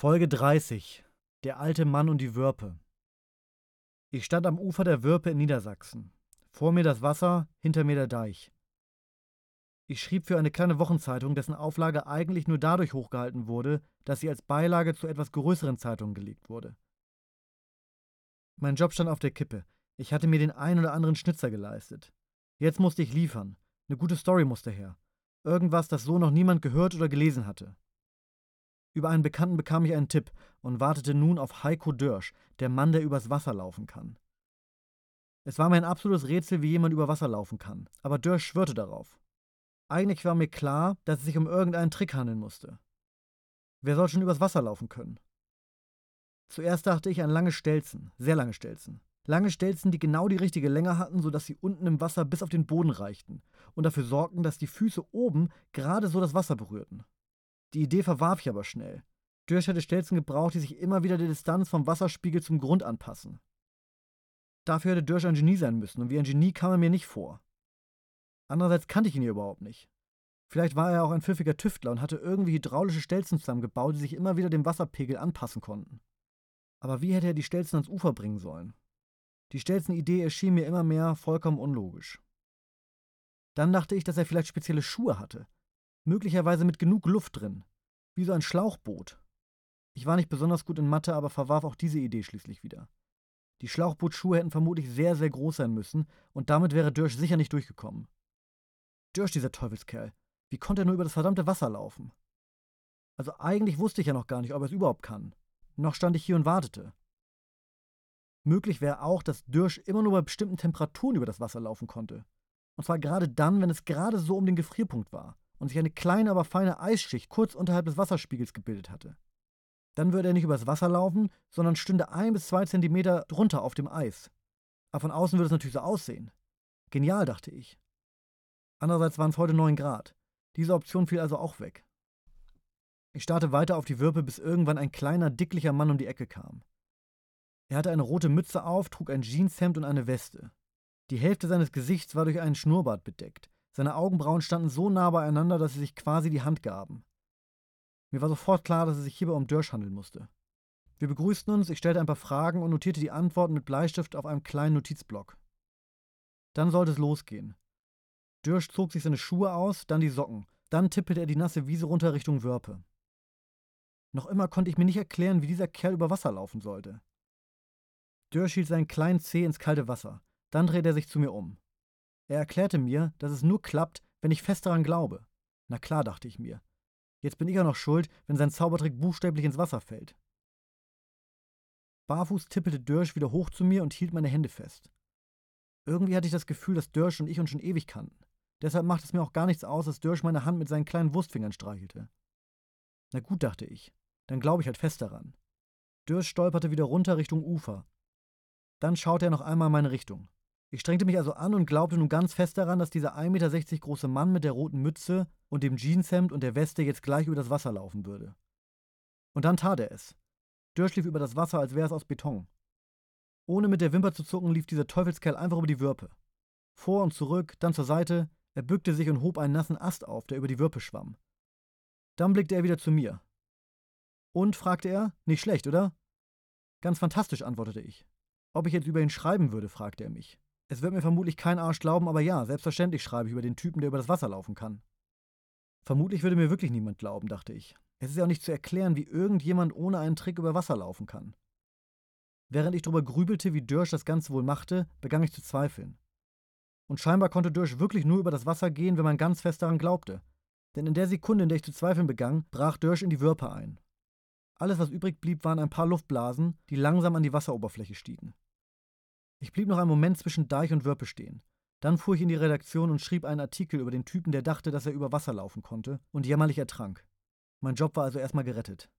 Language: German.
Folge 30 Der alte Mann und die Würpe Ich stand am Ufer der Würpe in Niedersachsen. Vor mir das Wasser, hinter mir der Deich. Ich schrieb für eine kleine Wochenzeitung, dessen Auflage eigentlich nur dadurch hochgehalten wurde, dass sie als Beilage zu etwas größeren Zeitungen gelegt wurde. Mein Job stand auf der Kippe. Ich hatte mir den ein oder anderen Schnitzer geleistet. Jetzt musste ich liefern. Eine gute Story musste her. Irgendwas, das so noch niemand gehört oder gelesen hatte. Über einen Bekannten bekam ich einen Tipp und wartete nun auf Heiko Dörsch, der Mann, der übers Wasser laufen kann. Es war mir ein absolutes Rätsel, wie jemand über Wasser laufen kann, aber Dörsch schwörte darauf. Eigentlich war mir klar, dass es sich um irgendeinen Trick handeln musste. Wer soll schon übers Wasser laufen können? Zuerst dachte ich an lange Stelzen, sehr lange Stelzen. Lange Stelzen, die genau die richtige Länge hatten, sodass sie unten im Wasser bis auf den Boden reichten und dafür sorgten, dass die Füße oben gerade so das Wasser berührten. Die Idee verwarf ich aber schnell. Dürsch hätte Stelzen gebraucht, die sich immer wieder der Distanz vom Wasserspiegel zum Grund anpassen. Dafür hätte Dürsch ein Genie sein müssen, und wie ein Genie kam er mir nicht vor. Andererseits kannte ich ihn ja überhaupt nicht. Vielleicht war er auch ein pfiffiger Tüftler und hatte irgendwie hydraulische Stelzen zusammengebaut, die sich immer wieder dem Wasserpegel anpassen konnten. Aber wie hätte er die Stelzen ans Ufer bringen sollen? Die Stelzen-Idee erschien mir immer mehr vollkommen unlogisch. Dann dachte ich, dass er vielleicht spezielle Schuhe hatte, möglicherweise mit genug Luft drin, wie so ein Schlauchboot. Ich war nicht besonders gut in Mathe, aber verwarf auch diese Idee schließlich wieder. Die Schlauchbootschuhe hätten vermutlich sehr, sehr groß sein müssen, und damit wäre Dörsch sicher nicht durchgekommen. Dörsch, dieser Teufelskerl, wie konnte er nur über das verdammte Wasser laufen? Also eigentlich wusste ich ja noch gar nicht, ob er es überhaupt kann. Noch stand ich hier und wartete. Möglich wäre auch, dass Dürsch immer nur bei bestimmten Temperaturen über das Wasser laufen konnte. Und zwar gerade dann, wenn es gerade so um den Gefrierpunkt war und sich eine kleine, aber feine Eisschicht kurz unterhalb des Wasserspiegels gebildet hatte. Dann würde er nicht übers Wasser laufen, sondern stünde ein bis zwei Zentimeter drunter auf dem Eis. Aber von außen würde es natürlich so aussehen. Genial, dachte ich. Andererseits waren es heute 9 Grad. Diese Option fiel also auch weg. Ich starrte weiter auf die Würpe, bis irgendwann ein kleiner, dicklicher Mann um die Ecke kam. Er hatte eine rote Mütze auf, trug ein Jeanshemd und eine Weste. Die Hälfte seines Gesichts war durch einen Schnurrbart bedeckt, seine Augenbrauen standen so nah beieinander, dass sie sich quasi die Hand gaben. Mir war sofort klar, dass es sich hierbei um Dörsch handeln musste. Wir begrüßten uns, ich stellte ein paar Fragen und notierte die Antworten mit Bleistift auf einem kleinen Notizblock. Dann sollte es losgehen. Dörsch zog sich seine Schuhe aus, dann die Socken. Dann tippelte er die nasse Wiese runter Richtung Wörpe. Noch immer konnte ich mir nicht erklären, wie dieser Kerl über Wasser laufen sollte. Dörsch hielt seinen kleinen Zeh ins kalte Wasser. Dann drehte er sich zu mir um. Er erklärte mir, dass es nur klappt, wenn ich fest daran glaube. Na klar, dachte ich mir. Jetzt bin ich auch noch schuld, wenn sein Zaubertrick buchstäblich ins Wasser fällt. Barfuß tippelte Dörsch wieder hoch zu mir und hielt meine Hände fest. Irgendwie hatte ich das Gefühl, dass Dörsch und ich uns schon ewig kannten. Deshalb machte es mir auch gar nichts aus, dass Dörsch meine Hand mit seinen kleinen Wurstfingern streichelte. Na gut, dachte ich, dann glaube ich halt fest daran. Dörsch stolperte wieder runter Richtung Ufer. Dann schaute er noch einmal in meine Richtung. Ich strengte mich also an und glaubte nun ganz fest daran, dass dieser 1,60 Meter große Mann mit der roten Mütze und dem Jeanshemd und der Weste jetzt gleich über das Wasser laufen würde. Und dann tat er es. Dörsch lief über das Wasser, als wäre es aus Beton. Ohne mit der Wimper zu zucken, lief dieser Teufelskerl einfach über die Würpe. Vor und zurück, dann zur Seite, er bückte sich und hob einen nassen Ast auf, der über die Würpe schwamm. Dann blickte er wieder zu mir. Und, fragte er, nicht schlecht, oder? Ganz fantastisch, antwortete ich. Ob ich jetzt über ihn schreiben würde, fragte er mich. Es wird mir vermutlich kein Arsch glauben, aber ja, selbstverständlich schreibe ich über den Typen, der über das Wasser laufen kann. Vermutlich würde mir wirklich niemand glauben, dachte ich. Es ist ja auch nicht zu erklären, wie irgendjemand ohne einen Trick über Wasser laufen kann. Während ich darüber grübelte, wie Dörsch das Ganze wohl machte, begann ich zu zweifeln. Und scheinbar konnte Dörsch wirklich nur über das Wasser gehen, wenn man ganz fest daran glaubte. Denn in der Sekunde, in der ich zu zweifeln begann, brach Dörsch in die Würpe ein. Alles, was übrig blieb, waren ein paar Luftblasen, die langsam an die Wasseroberfläche stiegen. Ich blieb noch einen Moment zwischen Deich und Wörpe stehen. Dann fuhr ich in die Redaktion und schrieb einen Artikel über den Typen, der dachte, dass er über Wasser laufen konnte und jämmerlich ertrank. Mein Job war also erstmal gerettet.